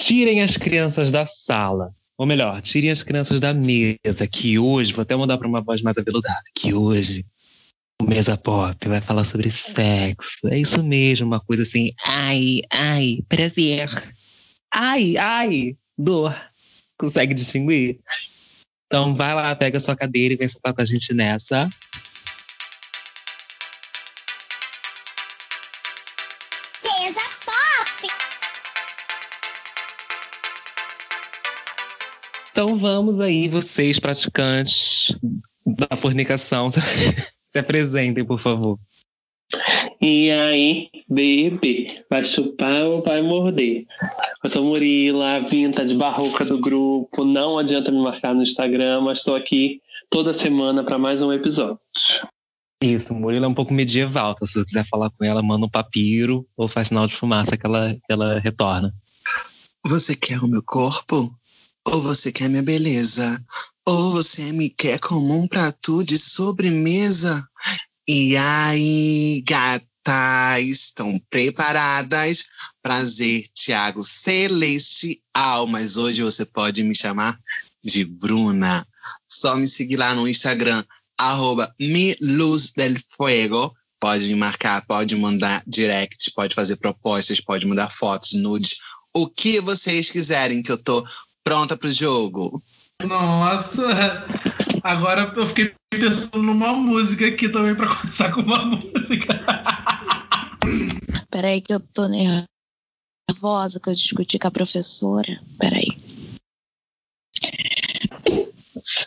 tirem as crianças da sala. Ou melhor, tirem as crianças da mesa, que hoje, vou até mudar para uma voz mais aveludada, que hoje o Mesa Pop vai falar sobre sexo. É isso mesmo, uma coisa assim, ai, ai, prazer. Ai, ai, dor. Consegue distinguir? Então vai lá, pega sua cadeira e vem sentar com a gente nessa. Então vamos aí, vocês praticantes da fornicação, se apresentem, por favor. E aí, bebê, vai chupar ou vai morder? Eu sou Murila, vintage barroca do grupo. Não adianta me marcar no Instagram, mas estou aqui toda semana para mais um episódio. Isso, Murila é um pouco medieval. Então, se você quiser falar com ela, manda um papiro ou faz sinal de fumaça que ela, que ela retorna. Você quer o meu corpo? Ou você quer minha beleza? Ou você me quer como um prato de sobremesa? E aí, gata, estão preparadas? Prazer, Tiago Celestial, mas hoje você pode me chamar de Bruna. Só me seguir lá no Instagram, arroba Pode me marcar, pode mandar direct, pode fazer propostas, pode mandar fotos, nudes, o que vocês quiserem, que eu tô Pronta pro jogo? Nossa, agora eu fiquei pensando numa música aqui também para começar com uma música. Peraí que eu tô nervosa que eu discuti com a professora. Peraí.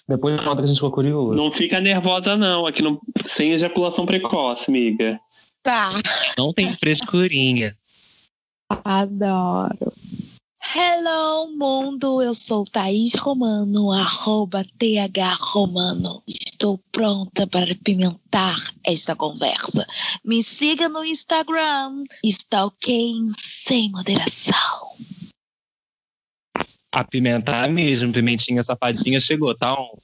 Depois conta que a gente ficou curioso. Não fica nervosa não, aqui não sem ejaculação precoce, amiga. Tá. Não tem frescurinha. Adoro. Hello, mundo! Eu sou Thaís Romano, arroba TH Romano. Estou pronta para pimentar esta conversa. Me siga no Instagram, Stalking sem moderação. Apimentar mesmo, pimentinha safadinha chegou, tá on.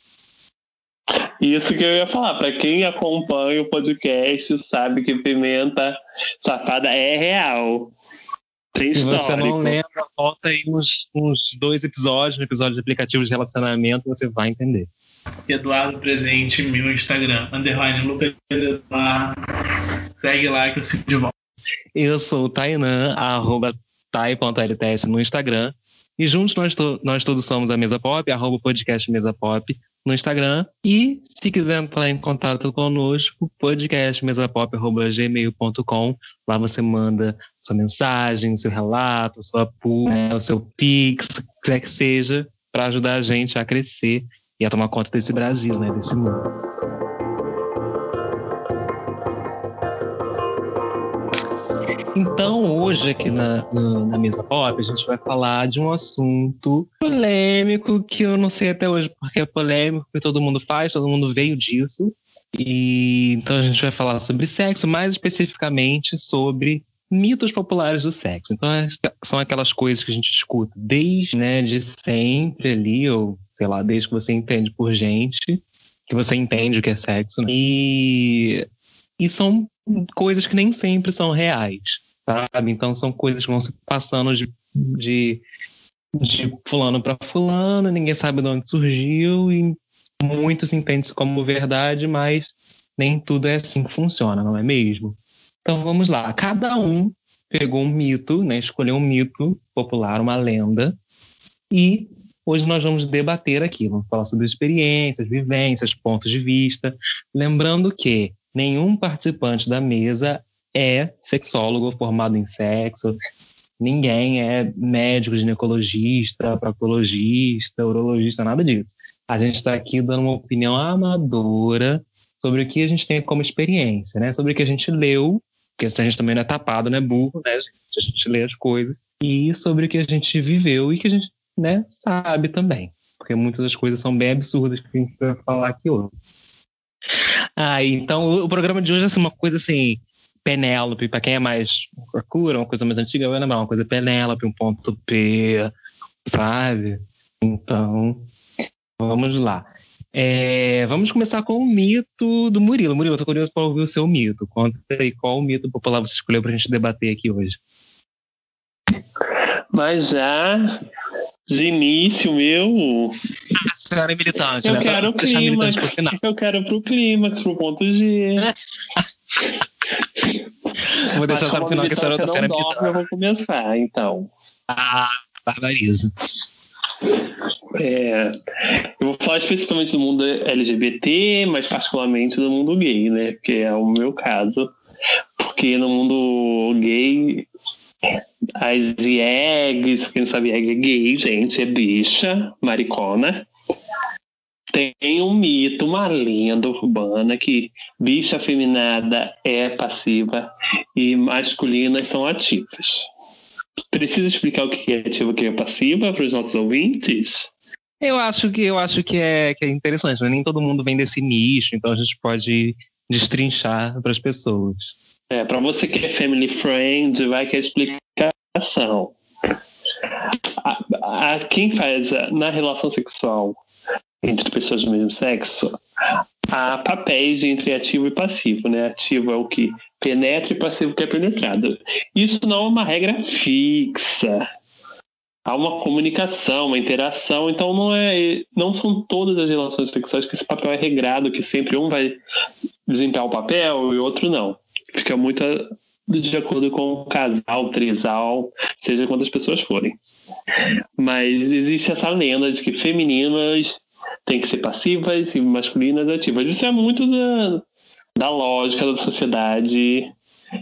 Isso que eu ia falar, para quem acompanha o podcast sabe que pimenta safada é real. Se você não lembra, volta aí uns, uns dois episódios, um episódio de aplicativos de relacionamento, você vai entender. Eduardo Presente, meu Instagram, underline Lucas Eduardo. Segue lá que eu sigo de volta. Eu sou o Tainan, arroba tai.lts no Instagram. E juntos nós, to nós todos somos a Mesa Pop, arroba podcast Mesa Pop no Instagram. E se quiser entrar em contato conosco, podcastmesapop.gmail.com. Lá você manda sua mensagem, seu relato, sua pool, né, o seu pix, o que quiser que seja, para ajudar a gente a crescer e a tomar conta desse Brasil, né, desse mundo. Então, hoje aqui na, na, na, mesa pop, a gente vai falar de um assunto polêmico que eu não sei até hoje porque é polêmico, porque todo mundo faz, todo mundo veio disso. E então a gente vai falar sobre sexo, mais especificamente sobre mitos populares do sexo. Então são aquelas coisas que a gente escuta desde, né, de sempre ali, ou sei lá, desde que você entende por gente, que você entende o que é sexo. Né? E, e são coisas que nem sempre são reais sabe? Então são coisas que vão se passando de, de, de fulano para fulano, ninguém sabe de onde surgiu e muitos entendem como verdade, mas nem tudo é assim que funciona, não é mesmo? Então vamos lá, cada um pegou um mito, né? Escolheu um mito popular, uma lenda, e hoje nós vamos debater aqui, vamos falar sobre experiências, vivências, pontos de vista, lembrando que nenhum participante da mesa é sexólogo formado em sexo, ninguém é médico, ginecologista, proctologista, urologista, nada disso. A gente está aqui dando uma opinião amadora sobre o que a gente tem como experiência, né? Sobre o que a gente leu, porque a gente também não é tapado, não é burro, né? A gente lê as coisas, e sobre o que a gente viveu e que a gente né, sabe também. Porque muitas das coisas são bem absurdas que a gente vai falar aqui hoje. Ah, então o programa de hoje é assim, uma coisa assim, Penélope, para quem é mais procura, uma coisa mais antiga, vai lembrar uma coisa Penélope, um ponto P, sabe? Então, vamos lá. É, vamos começar com o mito do Murilo. Murilo, eu tô curioso para ouvir o seu mito. Conta aí qual o mito popular você escolheu para a gente debater aqui hoje. Mas já de início, meu. A senhora é militante, Eu né? Quero o a militante pro clímax. final. Eu quero pro clímax, pro ponto G. Vou deixar Mas para como o final que a senhora, militância a senhora é não dorme, militante. eu vou começar, então. Ah, barbariza. É, eu vou falar especificamente do mundo LGBT, mas particularmente do mundo gay, né? Que é o meu caso. Porque no mundo gay, as eggs, quem não sabe, egg é gay, gente, é bicha, maricona. Tem um mito, uma lenda urbana que bicha afeminada é passiva e masculinas são ativas. Precisa explicar o que é ativa e o que é passiva para os nossos ouvintes? Eu acho que eu acho que é, que é interessante, né? Nem todo mundo vem desse nicho, então a gente pode destrinchar para as pessoas. É, para você que é family friend, vai que é a explicação. A, a- quem faz na relação sexual entre pessoas do mesmo sexo, há papéis entre ativo e passivo, né? Ativo é o que penetra e passivo que é penetrado. Isso não é uma regra fixa. Há uma comunicação, uma interação, então não é, não são todas as relações sexuais que esse papel é regrado, que sempre um vai desempenhar o papel e o outro não. Fica muito de acordo com o casal, trisal, seja quantas pessoas forem. Mas existe essa lenda de que femininas têm que ser passivas e masculinas ativas. Isso é muito da, da lógica da sociedade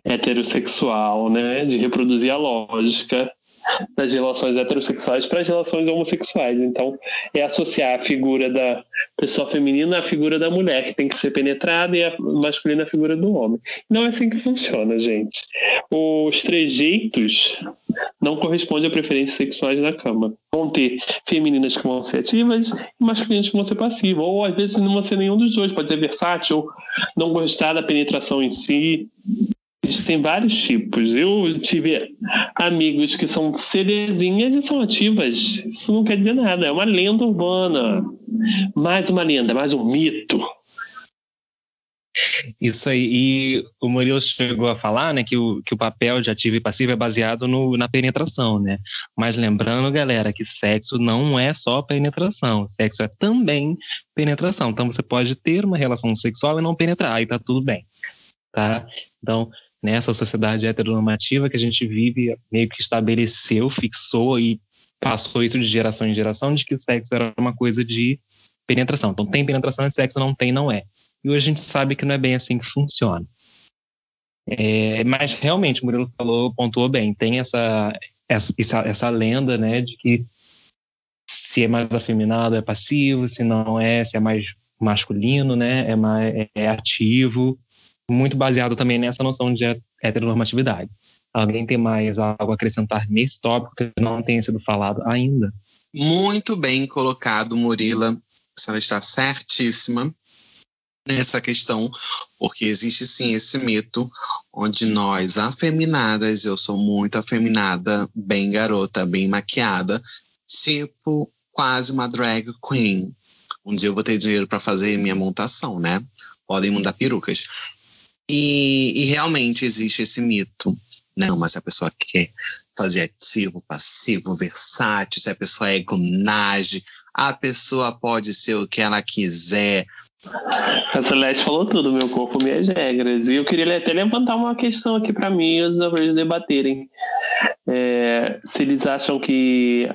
heterossexual, né? De reproduzir a lógica das relações heterossexuais para as relações homossexuais. Então, é associar a figura da pessoa feminina à figura da mulher, que tem que ser penetrada, e a masculina à figura do homem. Não é assim que funciona, gente. Os trejeitos não correspondem a preferências sexuais na cama. Vão ter femininas que vão ser ativas e masculinas que vão ser passivas. Ou às vezes não vão ser nenhum dos dois. Pode ser versátil, não gostar da penetração em si. Existem vários tipos. Eu tive amigos que são cerezinhas e são ativas. Isso não quer dizer nada. É uma lenda urbana. Mais uma lenda, mais um mito. Isso aí. E o Murilo chegou a falar, né, que o, que o papel de ativo e passivo é baseado no, na penetração, né? Mas lembrando, galera, que sexo não é só penetração. Sexo é também penetração. Então você pode ter uma relação sexual e não penetrar, aí tá tudo bem, tá? Então, nessa sociedade heteronormativa que a gente vive, meio que estabeleceu, fixou e passou isso de geração em geração, de que o sexo era uma coisa de penetração. Então tem penetração e sexo não tem, não é. E hoje a gente sabe que não é bem assim que funciona. É, mas realmente, o Murilo falou, pontuou bem, tem essa, essa, essa, lenda, né, de que se é mais afeminado é passivo, se não é, se é mais masculino, né, é, mais, é ativo, muito baseado também nessa noção de heteronormatividade. Alguém tem mais algo a acrescentar nesse tópico que não tenha sido falado ainda? Muito bem colocado, Murila. A senhora está certíssima nessa questão, porque existe sim esse mito onde nós, afeminadas, eu sou muito afeminada, bem garota, bem maquiada, tipo quase uma drag queen. Um dia eu vou ter dinheiro para fazer minha montação, né? Podem mandar perucas. E, e realmente existe esse mito. Não, mas a pessoa quer fazer ativo, passivo, versátil, se a pessoa é gonage, a pessoa pode ser o que ela quiser. A Celeste falou tudo, meu corpo, minhas regras. E eu queria até levantar uma questão aqui para mim, para eles debaterem. É, se eles acham que.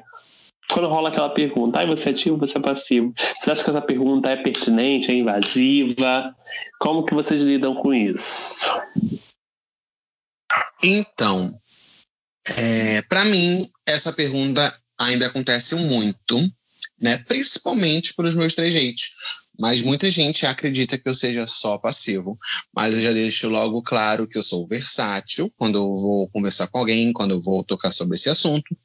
Quando rola aquela pergunta, ah, você é ativo, você é passivo? Você acha que essa pergunta é pertinente, é invasiva? Como que vocês lidam com isso? Então, é, para mim, essa pergunta ainda acontece muito, né? Principalmente para os meus trejeitos. Mas muita gente acredita que eu seja só passivo. Mas eu já deixo logo claro que eu sou versátil quando eu vou conversar com alguém, quando eu vou tocar sobre esse assunto.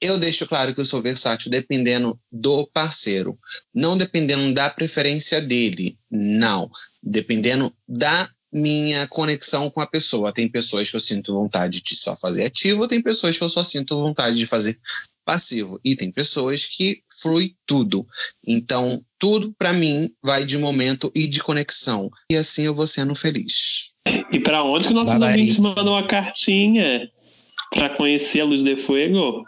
Eu deixo claro que eu sou versátil dependendo do parceiro, não dependendo da preferência dele, não, dependendo da minha conexão com a pessoa. Tem pessoas que eu sinto vontade de só fazer ativo, tem pessoas que eu só sinto vontade de fazer passivo e tem pessoas que flui tudo. Então, tudo para mim vai de momento e de conexão. E assim eu vou sendo feliz. E para onde que nossos vai. ouvintes mandam uma cartinha para conhecer a Luz de Fuego?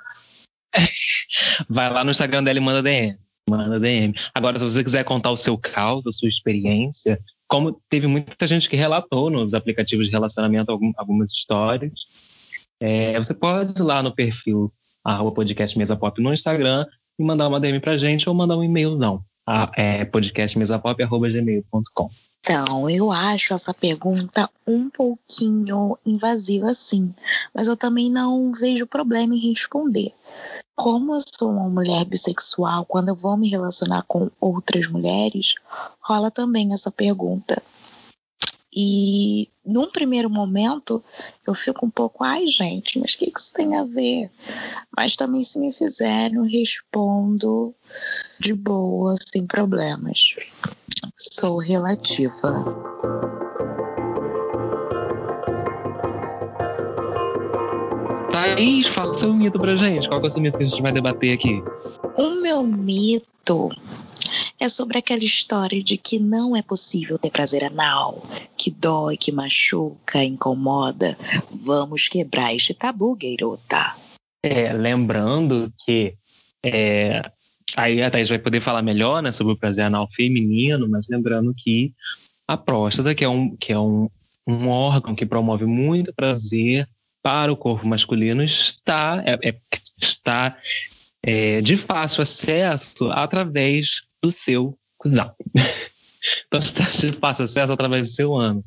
Vai lá no Instagram dela e manda DM. Manda DM. Agora, se você quiser contar o seu caos, a sua experiência, como teve muita gente que relatou nos aplicativos de relacionamento algumas histórias, é, você pode ir lá no perfil arroba podcast Mesa Pop no Instagram e mandar uma DM pra gente ou mandar um e-mailzão. É podcastmesapop.gmail.com então, eu acho essa pergunta um pouquinho invasiva, sim, mas eu também não vejo problema em responder. Como eu sou uma mulher bissexual, quando eu vou me relacionar com outras mulheres, rola também essa pergunta. E num primeiro momento eu fico um pouco, ai gente, mas o que, que isso tem a ver? Mas também se me fizerem, eu respondo de boa, sem problemas. Sou relativa. Thaís, fala seu mito pra gente. Qual é o seu mito que a gente vai debater aqui? O meu mito é sobre aquela história de que não é possível ter prazer anal, que dói, que machuca, incomoda. Vamos quebrar este tabu, gairota. É, lembrando que é, aí a Thais vai poder falar melhor né, sobre o prazer anal feminino, mas lembrando que a próstata, que é um, que é um, um órgão que promove muito prazer para o corpo masculino, está, é, é, está é, de fácil acesso através do seu cuzão. então está de fácil acesso através do seu ano.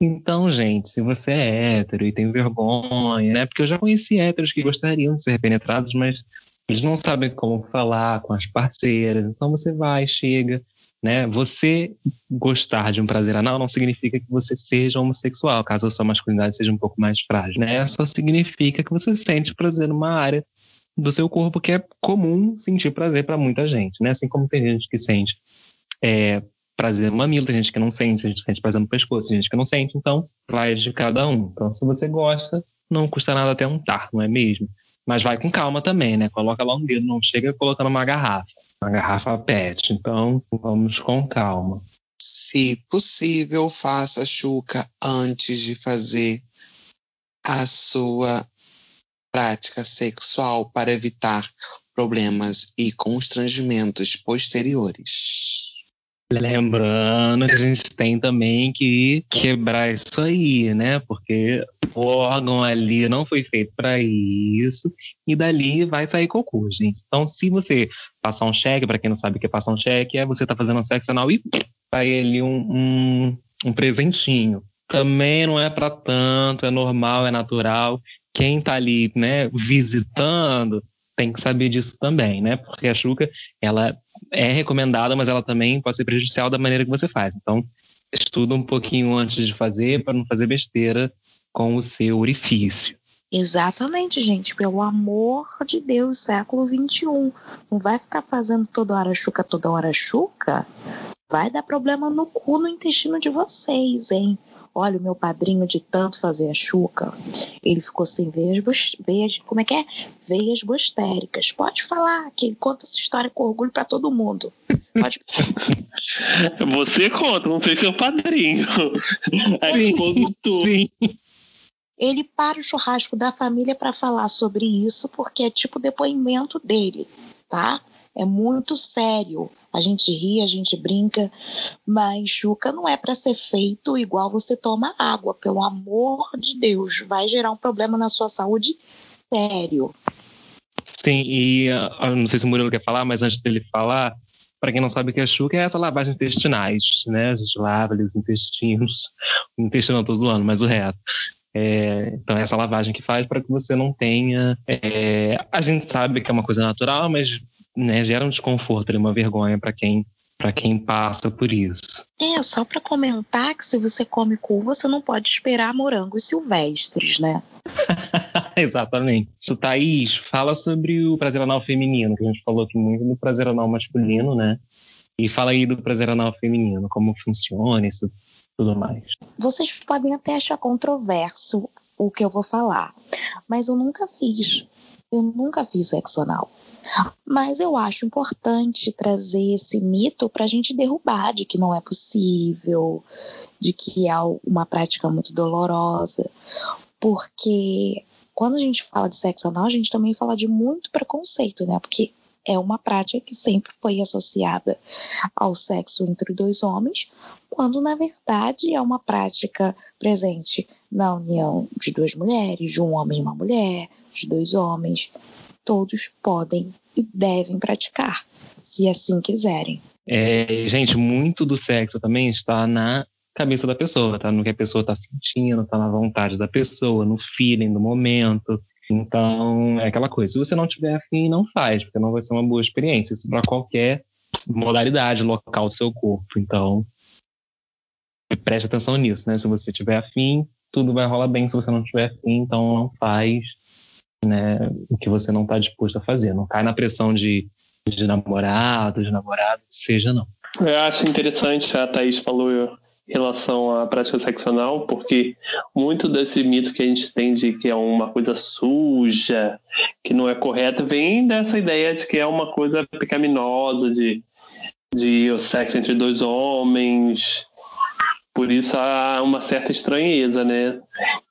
Então, gente, se você é hétero e tem vergonha, né? Porque eu já conheci héteros que gostariam de ser penetrados, mas eles não sabem como falar com as parceiras. Então você vai, chega, né? Você gostar de um prazer anal não significa que você seja homossexual, caso a sua masculinidade seja um pouco mais frágil, né? Só significa que você sente prazer numa área do seu corpo que é comum sentir prazer para muita gente, né? Assim como tem gente que sente é, prazer no mamilo, tem gente que não sente, tem gente que sente prazer no pescoço, tem gente que não sente, então vai de cada um. Então, se você gosta, não custa nada tentar, não é mesmo? Mas vai com calma também, né? Coloca lá um dedo, não chega colocando uma garrafa, uma garrafa PET. Então, vamos com calma. Se possível, faça chuca antes de fazer a sua prática sexual para evitar problemas e constrangimentos posteriores. Lembrando que a gente tem também que quebrar isso aí, né? Porque o órgão ali não foi feito para isso e dali vai sair cocô, gente. Então, se você passar um cheque, para quem não sabe o que é passar um cheque, é você tá fazendo um sexo anal e vai ali um, um, um presentinho. Também não é para tanto, é normal, é natural quem está ali, né, visitando, tem que saber disso também, né? Porque a chuca, ela é recomendada, mas ela também pode ser prejudicial da maneira que você faz. Então, estuda um pouquinho antes de fazer para não fazer besteira com o seu orifício. Exatamente, gente. Pelo amor de Deus, século XXI. Não vai ficar fazendo toda hora chuca, toda hora chuca. Vai dar problema no cu, no intestino de vocês, hein? Olha, o meu padrinho de tanto fazer a chuca, ele ficou sem veias, veias como é que é? Veias bostéricas. Pode falar, que ele conta essa história com orgulho para todo mundo. Pode. Você conta, não sei seu padrinho. A esposa Sim. Ele para o churrasco da família para falar sobre isso, porque é tipo depoimento dele, tá? É muito sério. A gente ri, a gente brinca, mas chuca não é para ser feito igual você toma água, pelo amor de Deus, vai gerar um problema na sua saúde sério. Sim, e uh, não sei se o Murilo quer falar, mas antes dele falar, para quem não sabe o que é chuca, é essa lavagem intestinais, né? A gente lava ali os intestinos, o intestino todo ano, mas o reto. É, então, é essa lavagem que faz para que você não tenha. É, a gente sabe que é uma coisa natural, mas né, gera um desconforto e uma vergonha para quem para quem passa por isso. É, só para comentar que se você come cu, você não pode esperar morangos silvestres, né? Exatamente. Thaís, fala sobre o prazer anal feminino, que a gente falou aqui muito do prazer anal masculino, né? E fala aí do prazer anal feminino, como funciona isso tudo mais. Vocês podem até achar controverso o que eu vou falar, mas eu nunca fiz. Eu nunca fiz sexo anal. Mas eu acho importante trazer esse mito para a gente derrubar de que não é possível, de que é uma prática muito dolorosa, porque quando a gente fala de sexo anal, a gente também fala de muito preconceito, né? Porque é uma prática que sempre foi associada ao sexo entre dois homens, quando na verdade é uma prática presente na união de duas mulheres, de um homem e uma mulher, de dois homens. Todos podem e devem praticar, se assim quiserem. É, gente, muito do sexo também está na cabeça da pessoa, tá? No que a pessoa está sentindo, tá na vontade da pessoa, no feeling do momento. Então, é aquela coisa. Se você não tiver afim, não faz, porque não vai ser uma boa experiência. Isso para qualquer modalidade, local do seu corpo. Então, preste atenção nisso, né? Se você tiver afim, tudo vai rolar bem. Se você não tiver afim, então não faz né, o que você não está disposto a fazer. Não cai na pressão de, de namorado, de namorado, seja não. Eu acho interessante, a Thaís falou em relação à prática sexual, porque muito desse mito que a gente tem de que é uma coisa suja, que não é correta, vem dessa ideia de que é uma coisa pecaminosa, de, de o sexo entre dois homens, por isso há uma certa estranheza, né?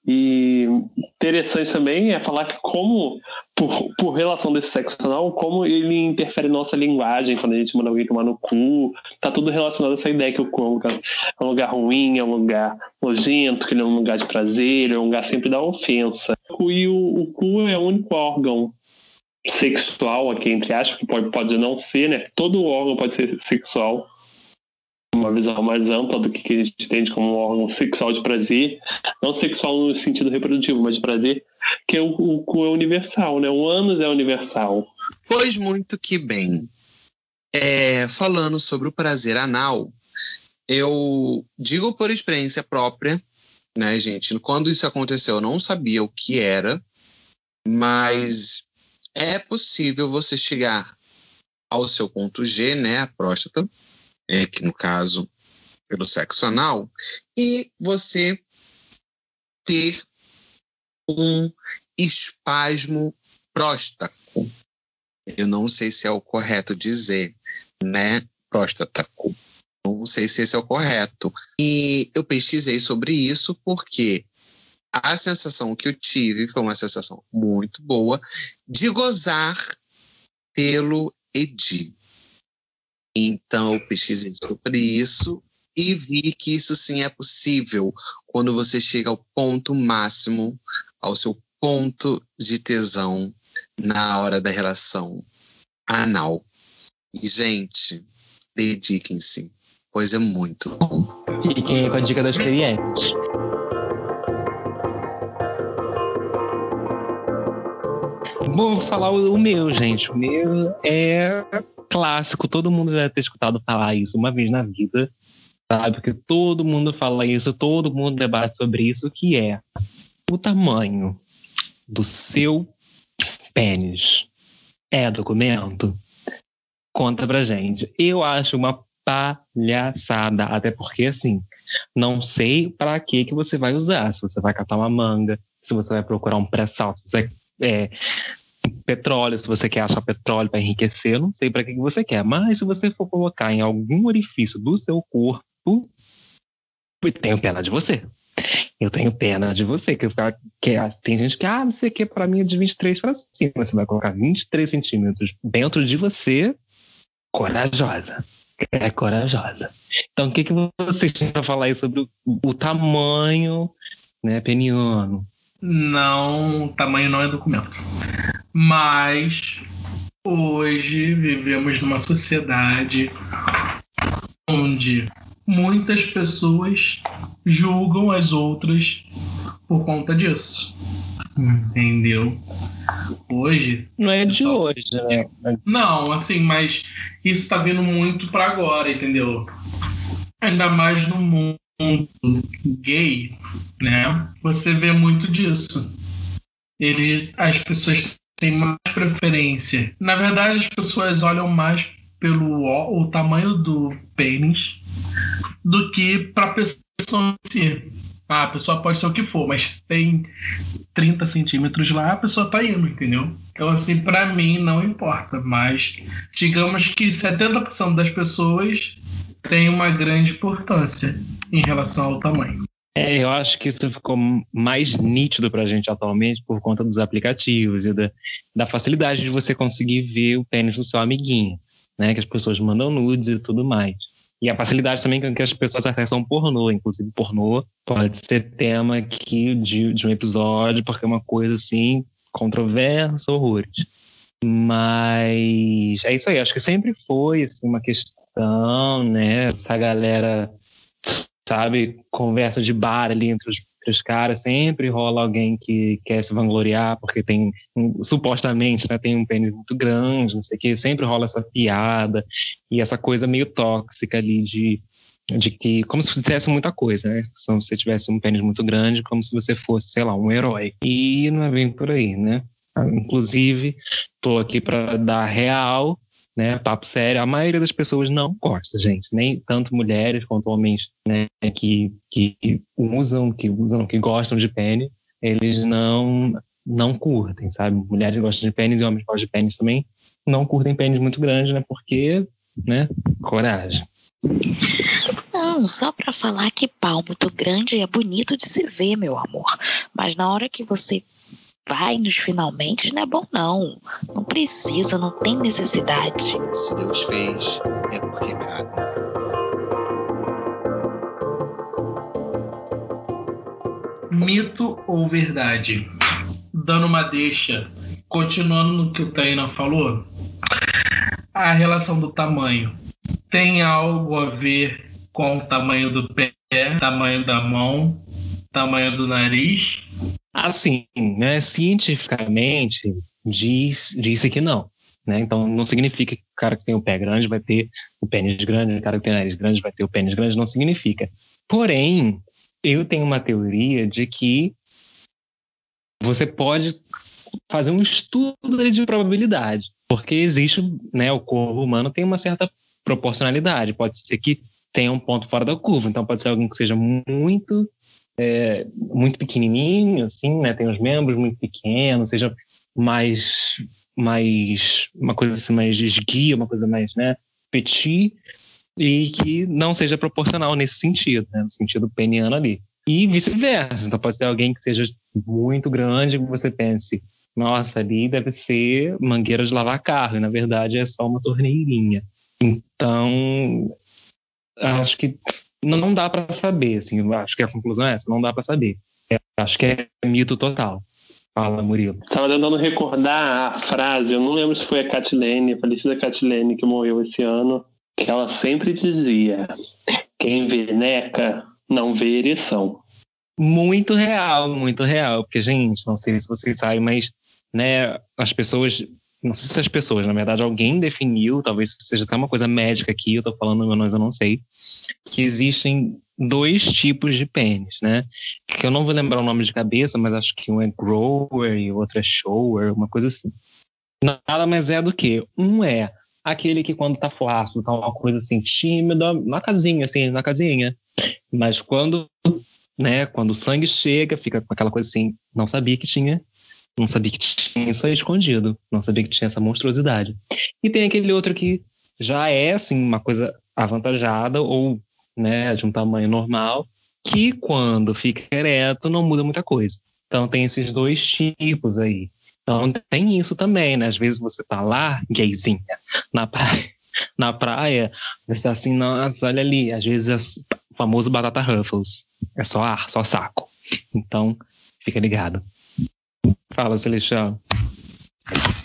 E interessante também é falar que como, por, por relação desse sexo anal, como ele interfere nossa linguagem quando a gente manda alguém tomar no cu. Tá tudo relacionado a essa ideia que o cu é um lugar, é ruim, é um lugar nojento, que ele é um lugar de prazer, é um lugar sempre da ofensa. E o, o cu é o único órgão sexual aqui, entre aspas, que pode, pode não ser, né? Todo órgão pode ser sexual uma visão mais ampla do que a gente entende como um órgão sexual de prazer, não sexual no sentido reprodutivo, mas de prazer, que é o, cu é universal, né? O ânus é universal. Pois muito que bem. É, falando sobre o prazer anal, eu digo por experiência própria, né, gente? Quando isso aconteceu, eu não sabia o que era, mas é possível você chegar ao seu ponto G, né, a próstata, é, que no caso pelo sexo anal, e você ter um espasmo próstaco. Eu não sei se é o correto dizer, né? Próstataco. Não sei se esse é o correto. E eu pesquisei sobre isso porque a sensação que eu tive foi uma sensação muito boa de gozar pelo Edi. Então, eu pesquisei sobre isso e vi que isso sim é possível quando você chega ao ponto máximo, ao seu ponto de tesão na hora da relação anal. E, gente, dediquem-se, pois é muito bom. Fiquem com a dica das experiência. Vou falar o, o meu, gente. O meu é clássico, todo mundo deve ter escutado falar isso uma vez na vida, sabe? Porque todo mundo fala isso, todo mundo debate sobre isso, que é o tamanho do seu pênis é documento? Conta pra gente. Eu acho uma palhaçada, até porque assim, não sei para que que você vai usar, se você vai catar uma manga, se você vai procurar um pré-sal, se você é, petróleo, se você quer achar petróleo para enriquecer, não sei para que você quer, mas se você for colocar em algum orifício do seu corpo, eu tenho pena de você. Eu tenho pena de você. Que, que tem gente que, ah, não sei o que, para mim é de 23 para cima. Você vai colocar 23 centímetros dentro de você, corajosa. É corajosa. Então, o que, que vocês têm para falar aí sobre o, o tamanho né, peniano? Não, tamanho não é documento. Mas hoje vivemos numa sociedade onde muitas pessoas julgam as outras por conta disso. Entendeu? Hoje. Não é de hoje, né? Não, assim, mas isso está vindo muito para agora, entendeu? Ainda mais no mundo gay, né? Você vê muito disso. Eles, as pessoas têm mais preferência. Na verdade, as pessoas olham mais pelo o tamanho do pênis do que para a pessoa em si. Ah, a pessoa pode ser o que for, mas tem 30 centímetros lá, a pessoa tá indo, entendeu? Então, assim, para mim não importa, mas digamos que 70% das pessoas tem uma grande importância em relação ao tamanho. É, eu acho que isso ficou mais nítido para a gente atualmente por conta dos aplicativos e da, da facilidade de você conseguir ver o pênis do seu amiguinho, né? Que as pessoas mandam nudes e tudo mais. E a facilidade também com que as pessoas acessam pornô, inclusive pornô pode ser tema aqui de, de um episódio, porque é uma coisa assim, controversa, horrores. Mas é isso aí, acho que sempre foi assim, uma questão, né? Essa galera sabe, conversa de bar ali entre os, entre os caras, sempre rola alguém que quer se vangloriar porque tem, supostamente, né, tem um pênis muito grande, não sei o que, sempre rola essa piada e essa coisa meio tóxica ali de de que, como se dissesse muita coisa, né? Se você tivesse um pênis muito grande, como se você fosse, sei lá, um herói. E não é bem por aí, né? Inclusive, estou aqui para dar real né? Papo sério, a maioria das pessoas não gosta, gente. Nem tanto mulheres quanto homens, né? Que, que usam, que usam, que gostam de pênis, eles não não curtem, sabe? Mulheres gostam de pênis e homens gostam de pênis também. Não curtem pênis muito grande, né? Porque, né? Coragem. Não, só para falar que pau muito grande é bonito de se ver, meu amor. Mas na hora que você vai nos finalmente não é bom, não. Não precisa, não tem necessidade. Se Deus fez, é porque cabe. Mito ou verdade? Dando uma deixa, continuando no que o Taina falou, a relação do tamanho tem algo a ver com o tamanho do pé, tamanho da mão, tamanho do nariz? Assim, né, cientificamente, diz, disse que não. Né? Então, não significa que o cara que tem o pé grande vai ter o pênis grande, o cara que tem o nariz grande vai ter o pênis grande, não significa. Porém, eu tenho uma teoria de que você pode fazer um estudo de probabilidade, porque existe, né, o corpo humano tem uma certa proporcionalidade. Pode ser que tenha um ponto fora da curva, então pode ser alguém que seja muito é, muito pequenininho, assim, né? Tem os membros muito pequenos, seja mais, mais uma coisa assim, mais esguia, uma coisa mais, né? Petit e que não seja proporcional nesse sentido, né? No sentido peniano ali. E vice-versa. Então pode ter alguém que seja muito grande que você pense, nossa, ali deve ser mangueira de lavar carro, e na verdade é só uma torneirinha. Então, acho que não dá para saber, assim, acho que a conclusão é essa, não dá para saber. É, acho que é mito total. Fala, Murilo. Tava tentando recordar a frase, eu não lembro se foi a Catilene, a falecida Catilene, que morreu esse ano, que ela sempre dizia: quem vê neca não vê ereção. Muito real, muito real, porque, gente, não sei se vocês sabem, mas né, as pessoas não sei se as pessoas, na verdade, alguém definiu, talvez seja até uma coisa médica aqui, eu tô falando, mas eu não sei, que existem dois tipos de pênis, né? Que eu não vou lembrar o nome de cabeça, mas acho que um é grower e o outro é shower, uma coisa assim. Nada mais é do que um é aquele que quando tá flácido, tá uma coisa assim tímida, na casinha, assim, na casinha. Mas quando, né, quando o sangue chega, fica com aquela coisa assim, não sabia que tinha não sabia que tinha isso aí escondido. Não sabia que tinha essa monstruosidade. E tem aquele outro que já é, assim, uma coisa avantajada ou, né, de um tamanho normal, que quando fica ereto não muda muita coisa. Então tem esses dois tipos aí. Então tem isso também, né? Às vezes você tá lá, gayzinha, na praia, na praia, você tá assim, nossa, olha ali. Às vezes é o famoso batata ruffles. É só ar, só saco. Então, fica ligado. Fala, Celestial.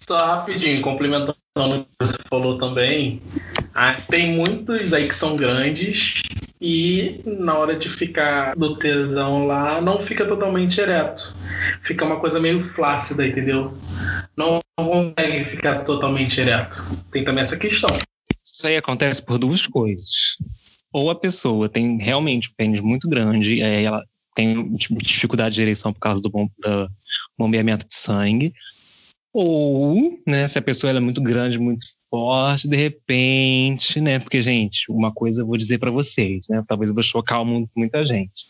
Só rapidinho, complementando o que você falou também, ah, tem muitos aí que são grandes e na hora de ficar do tesão lá, não fica totalmente ereto. Fica uma coisa meio flácida, entendeu? Não consegue ficar totalmente ereto. Tem também essa questão. Isso aí acontece por duas coisas. Ou a pessoa tem realmente um pênis muito grande, aí ela tem tipo, dificuldade de ereção por causa do bom, bombeamento de sangue. Ou, né, se a pessoa é muito grande, muito forte, de repente, né? Porque, gente, uma coisa eu vou dizer para vocês, né? Talvez eu vou chocar muita gente.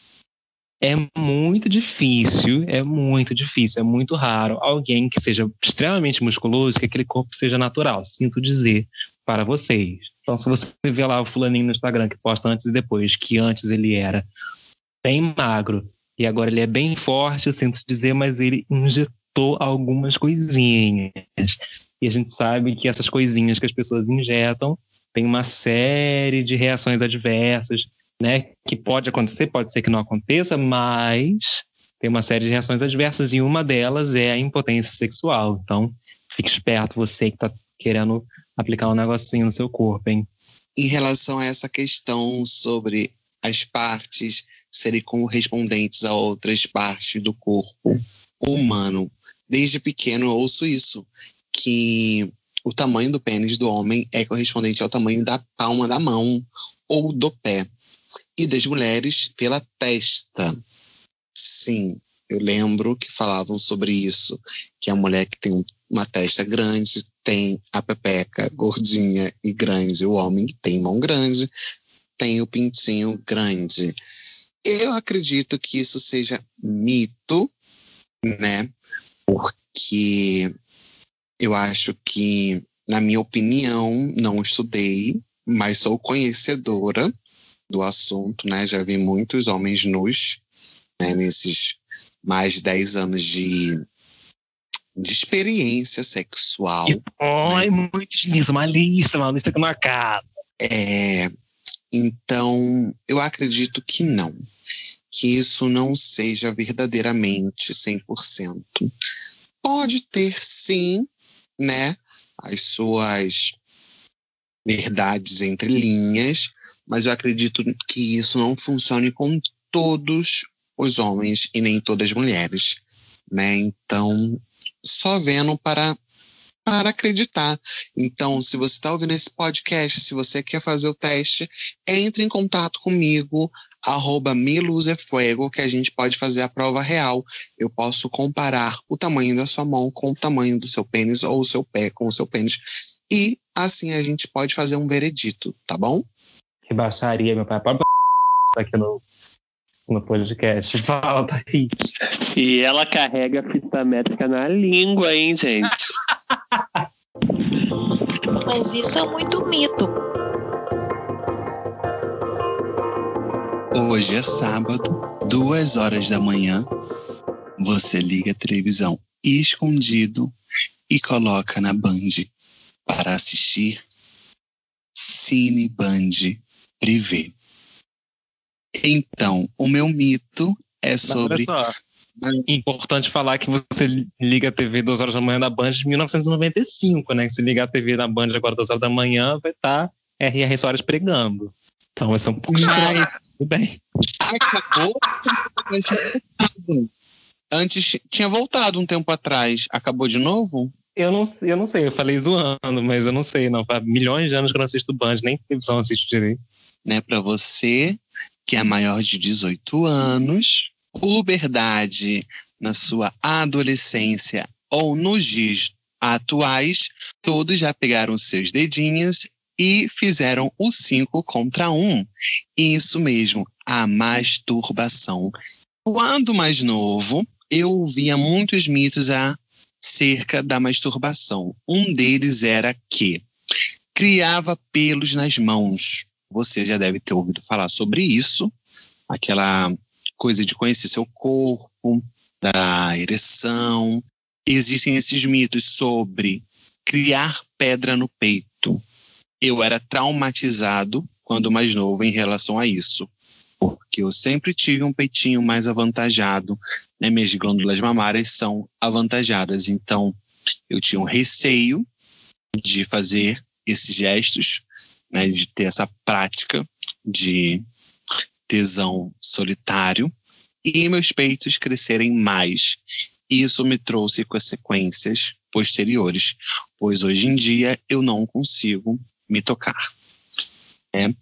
É muito difícil, é muito difícil, é muito raro alguém que seja extremamente musculoso, que aquele corpo seja natural. Sinto dizer para vocês. Então, se você vê lá o fulaninho no Instagram que posta antes e depois, que antes ele era bem magro. E agora ele é bem forte, eu sinto dizer, mas ele injetou algumas coisinhas. E a gente sabe que essas coisinhas que as pessoas injetam tem uma série de reações adversas, né? Que pode acontecer, pode ser que não aconteça, mas tem uma série de reações adversas e uma delas é a impotência sexual. Então, fique esperto você que está querendo aplicar um negocinho no seu corpo, hein? Em relação a essa questão sobre as partes serem correspondentes a outras partes do corpo humano, desde pequeno eu ouço isso, que o tamanho do pênis do homem é correspondente ao tamanho da palma da mão ou do pé. E das mulheres pela testa. Sim, eu lembro que falavam sobre isso, que a mulher que tem uma testa grande tem a pepeca gordinha e grande, o homem que tem mão grande tem o pintinho grande. Eu acredito que isso seja mito, né? Porque eu acho que, na minha opinião, não estudei, mas sou conhecedora do assunto, né? Já vi muitos homens nus né? nesses mais de 10 anos de, de experiência sexual. Ai, né? muitos nisso, uma lista, uma lista que não acaba. É, então, eu acredito que não. Que isso não seja verdadeiramente 100%. Pode ter, sim, né, as suas verdades entre linhas, mas eu acredito que isso não funcione com todos os homens e nem todas as mulheres, né? Então, só vendo para para acreditar. Então, se você está ouvindo esse podcast, se você quer fazer o teste, entre em contato comigo, arroba miluzefuego, que a gente pode fazer a prova real. Eu posso comparar o tamanho da sua mão com o tamanho do seu pênis ou o seu pé com o seu pênis. E assim a gente pode fazer um veredito, tá bom? Que baixaria, meu pai. Pode aqui no, no podcast. Fala, Thaís. E ela carrega a fita métrica na língua, hein, gente? Mas isso é muito mito. Hoje é sábado, duas horas da manhã. Você liga a televisão escondido e coloca na Band para assistir Cine Band Privé. Então, o meu mito é sobre. Importante falar que você liga a TV duas horas da manhã da Band de 1995, né? Se ligar a TV da Band agora duas horas da manhã, vai estar tá R.R. Soares pregando. Então vai ser um pouco estranho. Tudo bem. Acabou. Antes tinha voltado um tempo atrás. Acabou de novo? Eu não, eu não sei, eu falei zoando, mas eu não sei, não. Há milhões de anos que eu não assisto Band, nem televisão assisto direito. Né, para você que é maior de 18 anos, puberdade na sua adolescência ou nos dias atuais, todos já pegaram seus dedinhos e fizeram o 5 contra 1. Um. Isso mesmo, a masturbação. Quando mais novo, eu ouvia muitos mitos acerca da masturbação. Um deles era que criava pelos nas mãos. Você já deve ter ouvido falar sobre isso, aquela coisa de conhecer seu corpo, da ereção. Existem esses mitos sobre criar pedra no peito. Eu era traumatizado quando mais novo em relação a isso, porque eu sempre tive um peitinho mais avantajado, né? Minhas glândulas mamárias são avantajadas, então eu tinha um receio de fazer esses gestos né, de ter essa prática de tesão solitário e meus peitos crescerem mais. Isso me trouxe consequências posteriores, pois hoje em dia eu não consigo me tocar. Né?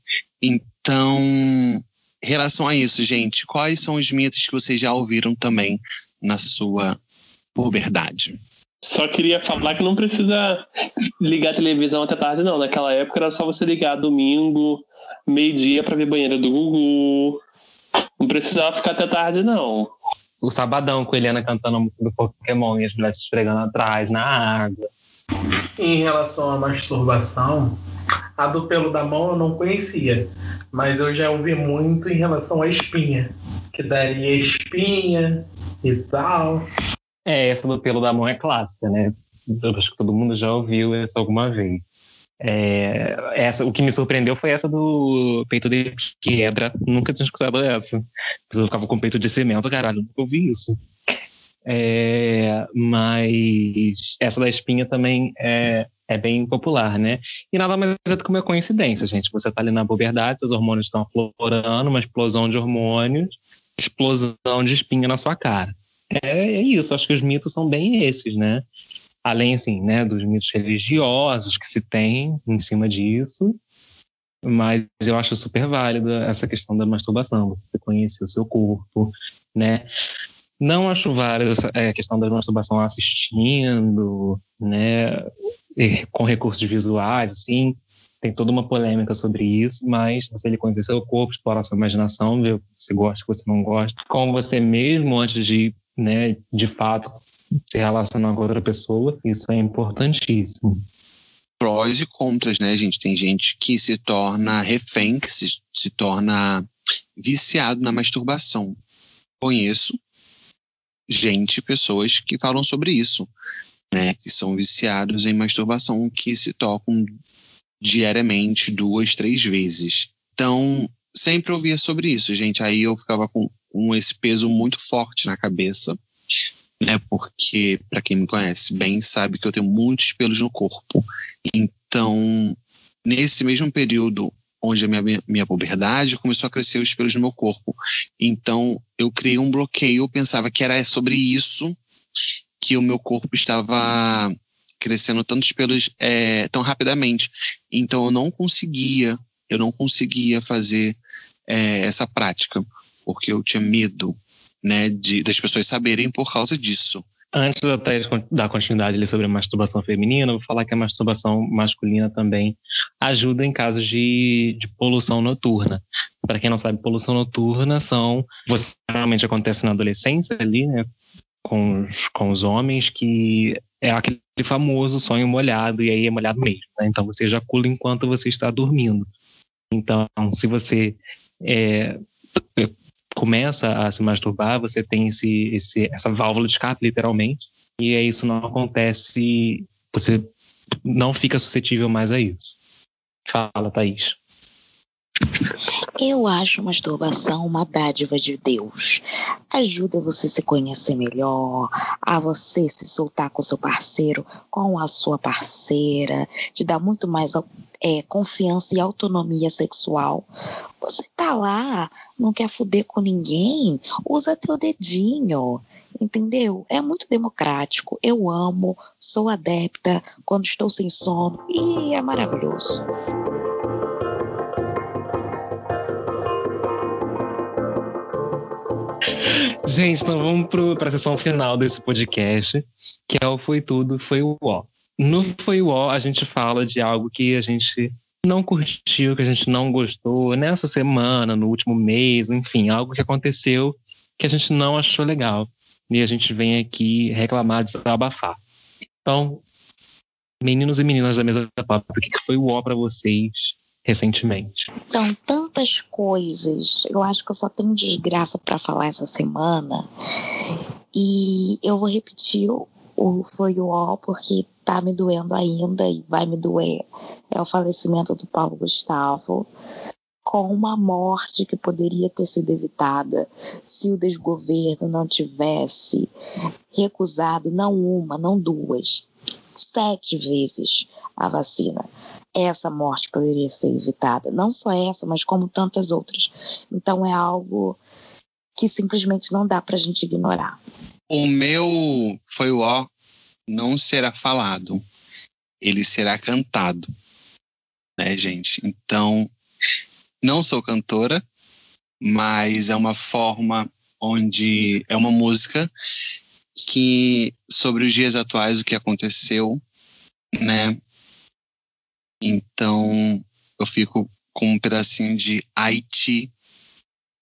Então, em relação a isso, gente, quais são os mitos que vocês já ouviram também na sua puberdade? Só queria falar que não precisa ligar a televisão até tarde, não. Naquela época era só você ligar domingo, meio-dia para ver banheira do Gugu. Não precisava ficar até tarde, não. O sabadão com a Eliana cantando a música do Pokémon e as mulheres se esfregando atrás, na água. Em relação à masturbação, a do pelo da mão eu não conhecia, mas eu já ouvi muito em relação à espinha que daria espinha e tal. É, essa do pelo da mão é clássica, né? Eu acho que todo mundo já ouviu essa alguma vez. É, essa, o que me surpreendeu foi essa do peito de quebra. Nunca tinha escutado essa. Eu ficava com peito de cimento, caralho, nunca ouvi isso. É, mas essa da espinha também é, é bem popular, né? E nada mais é do que uma coincidência, gente. Você tá ali na puberdade, seus hormônios estão aflorando, uma explosão de hormônios, explosão de espinha na sua cara. É, é isso, acho que os mitos são bem esses, né? Além assim, né, dos mitos religiosos que se tem em cima disso, mas eu acho super válida essa questão da masturbação, você conhecer o seu corpo, né? Não acho válida essa é, questão da masturbação assistindo, né, com recursos visuais, assim, tem toda uma polêmica sobre isso, mas você ele conhecer seu corpo, explorar sua imaginação, ver o que você gosta, o que você não gosta, com você mesmo antes de, né, de fato se relacionar com outra pessoa, isso é importantíssimo. Prós e contras, né, gente? Tem gente que se torna refém, que se, se torna viciado na masturbação. Conheço gente, pessoas que falam sobre isso, né? Que são viciados em masturbação, que se tocam diariamente duas, três vezes. Então, sempre ouvia sobre isso, gente. Aí eu ficava com, com esse peso muito forte na cabeça né? Porque, para quem me conhece bem, sabe que eu tenho muitos pelos no corpo. Então, nesse mesmo período onde a minha, minha puberdade começou a crescer os pelos no meu corpo. Então, eu criei um bloqueio, eu pensava que era sobre isso que o meu corpo estava crescendo tantos pelos é, tão rapidamente. Então, eu não conseguia, eu não conseguia fazer é, essa prática, porque eu tinha medo né, de, das pessoas saberem por causa disso. Antes até dar continuidade ali sobre a masturbação feminina, vou falar que a masturbação masculina também ajuda em casos de, de poluição noturna. Para quem não sabe, poluição noturna são. Você acontece na adolescência ali, né? Com os, com os homens, que é aquele famoso sonho molhado, e aí é molhado mesmo. Né? Então você ejacula enquanto você está dormindo. Então, se você é, começa a se masturbar, você tem esse, esse, essa válvula de escape, literalmente, e aí isso não acontece, você não fica suscetível mais a isso. Fala, Thaís. Eu acho masturbação uma dádiva de Deus. Ajuda você a se conhecer melhor, a você se soltar com seu parceiro, com a sua parceira, te dá muito mais é, confiança e autonomia sexual. Você tá lá, não quer fuder com ninguém, usa teu dedinho entendeu? É muito democrático. Eu amo, sou adepta quando estou sem sono e é maravilhoso. Gente, então vamos para a sessão final desse podcast, que é o Foi Tudo, Foi o Ó. No Foi o a gente fala de algo que a gente não curtiu, que a gente não gostou nessa semana, no último mês, enfim, algo que aconteceu que a gente não achou legal. E a gente vem aqui reclamar, desabafar. Então, meninos e meninas da mesa da pop, o que foi o ó para vocês recentemente? Então, tantas coisas. Eu acho que eu só tenho desgraça para falar essa semana. E eu vou repetir o, o foi o ó porque tá me doendo ainda e vai me doer. É o falecimento do Paulo Gustavo com uma morte que poderia ter sido evitada se o desgoverno não tivesse recusado não uma, não duas, sete vezes a vacina essa morte poderia ser evitada. Não só essa, mas como tantas outras. Então é algo que simplesmente não dá para a gente ignorar. O meu foi o ó, não será falado, ele será cantado, né, gente? Então, não sou cantora, mas é uma forma onde é uma música que sobre os dias atuais o que aconteceu, né? Então eu fico com um pedacinho de Haiti,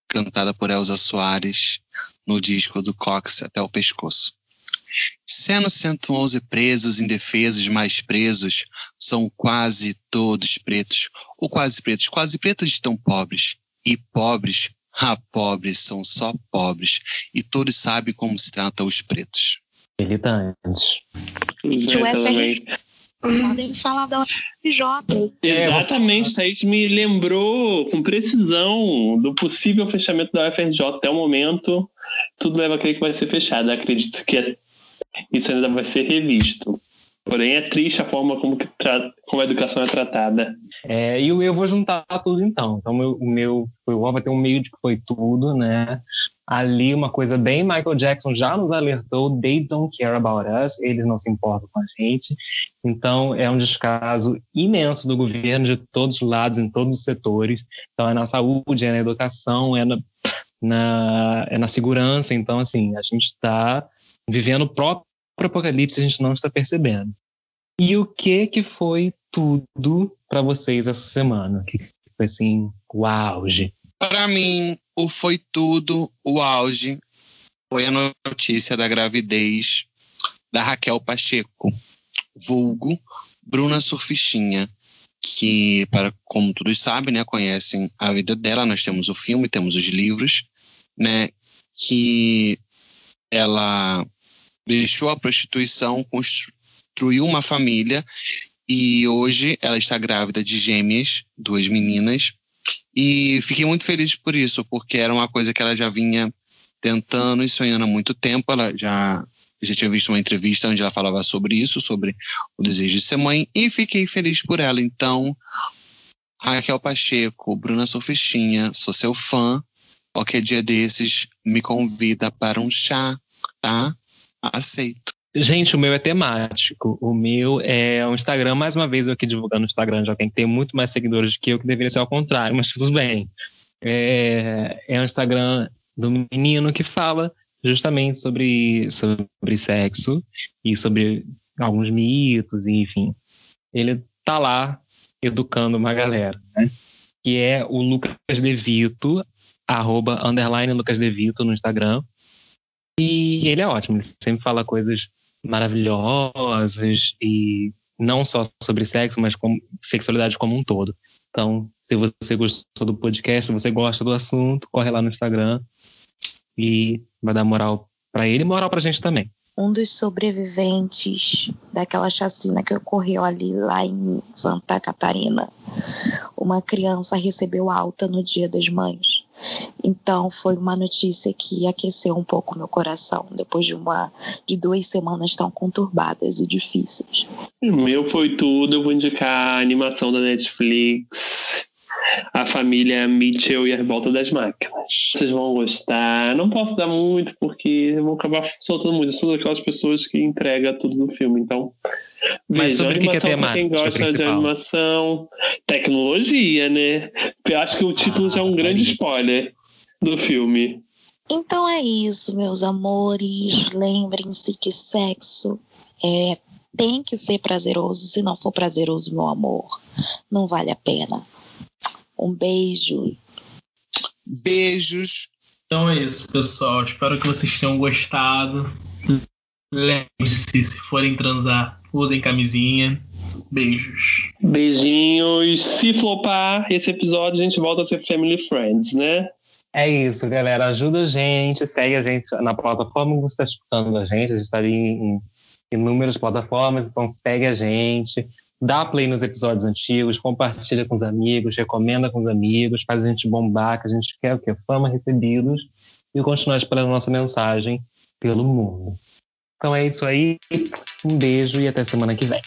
cantada por Elza Soares, no disco do Cox até o pescoço. Sendo 111 presos indefesos mais presos, são quase todos pretos, ou quase pretos, quase pretos de tão pobres, e pobres Ah, pobres são só pobres e todos sabem como se trata os pretos. Militantes. O Exatamente. Podem falar da UFRJ. Exatamente, Thaís me lembrou com precisão do possível fechamento da UFRJ até o momento. Tudo leva a crer que vai ser fechado. Acredito que é- isso ainda vai ser revisto. Porém, é triste a forma como, como a educação é tratada. É, e eu vou juntar tudo então. Então, meu, meu o vai ter um meio de que foi tudo, né? Ali, uma coisa bem Michael Jackson já nos alertou: they don't care about us, eles não se importam com a gente. Então, é um descaso imenso do governo de todos os lados, em todos os setores. Então, é na saúde, é na educação, é na, na, é na segurança. Então, assim, a gente está vivendo o próprio apocalipse, a gente não está percebendo. E o que que foi tudo para vocês essa semana? Que foi assim, o auge. Para mim, o foi tudo, o auge, foi a notícia da gravidez da Raquel Pacheco, vulgo Bruna Surfistinha, que, para, como todos sabem, né, conhecem a vida dela, nós temos o filme, temos os livros, né, que ela deixou a prostituição, construiu uma família e hoje ela está grávida de gêmeas, duas meninas, e fiquei muito feliz por isso, porque era uma coisa que ela já vinha tentando e sonhando há muito tempo. Ela já, já tinha visto uma entrevista onde ela falava sobre isso, sobre o desejo de ser mãe, e fiquei feliz por ela. Então, Raquel Pacheco, Bruna Sofistinha, sou seu fã. Qualquer dia desses, me convida para um chá, tá? Aceito. Gente, o meu é temático. O meu é o Instagram, mais uma vez eu aqui divulgando o Instagram de alguém que tem muito mais seguidores do que eu, que deveria ser ao contrário, mas tudo bem. É, é um Instagram do menino que fala justamente sobre, sobre sexo e sobre alguns mitos, enfim. Ele tá lá educando uma galera, né? Que é o Lucas Devito, arroba, underline Lucas Devito no Instagram. E ele é ótimo, ele sempre fala coisas maravilhosas e não só sobre sexo, mas como sexualidade como um todo. Então, se você gostou do podcast, se você gosta do assunto, corre lá no Instagram e vai dar moral para ele e moral pra gente também. Um dos sobreviventes daquela chacina que ocorreu ali lá em Santa Catarina, uma criança recebeu alta no Dia das Mães. Então foi uma notícia que aqueceu um pouco meu coração depois de uma de duas semanas tão conturbadas e difíceis. O meu foi tudo. Eu vou indicar a animação da Netflix. A família Mitchell e a Revolta das Máquinas. Vocês vão gostar. Não posso dar muito, porque eu vou acabar soltando muito. Eu sou daquelas pessoas que entrega tudo no filme. Então, Mas veja, sobre o que que é pra quem temática gosta de animação, tecnologia, né? Eu acho que o título já é um grande aí. spoiler do filme. Então é isso, meus amores. Lembrem-se que sexo é, tem que ser prazeroso. Se não for prazeroso, meu amor, não vale a pena. Um beijo. Beijos. Então é isso, pessoal. Espero que vocês tenham gostado. Lembre-se, se forem transar, usem camisinha. Beijos. Beijinhos. Se flopar esse episódio, a gente volta a ser Family Friends, né? É isso, galera. Ajuda a gente, segue a gente na plataforma que você está escutando a gente. A gente está ali em inúmeras plataformas, então segue a gente. Dá play nos episódios antigos, compartilha com os amigos, recomenda com os amigos, faz a gente bombar, que a gente quer o quê? Fama, recebidos e continuar espalhando nossa mensagem pelo mundo. Então é isso aí. Um beijo e até semana que vem.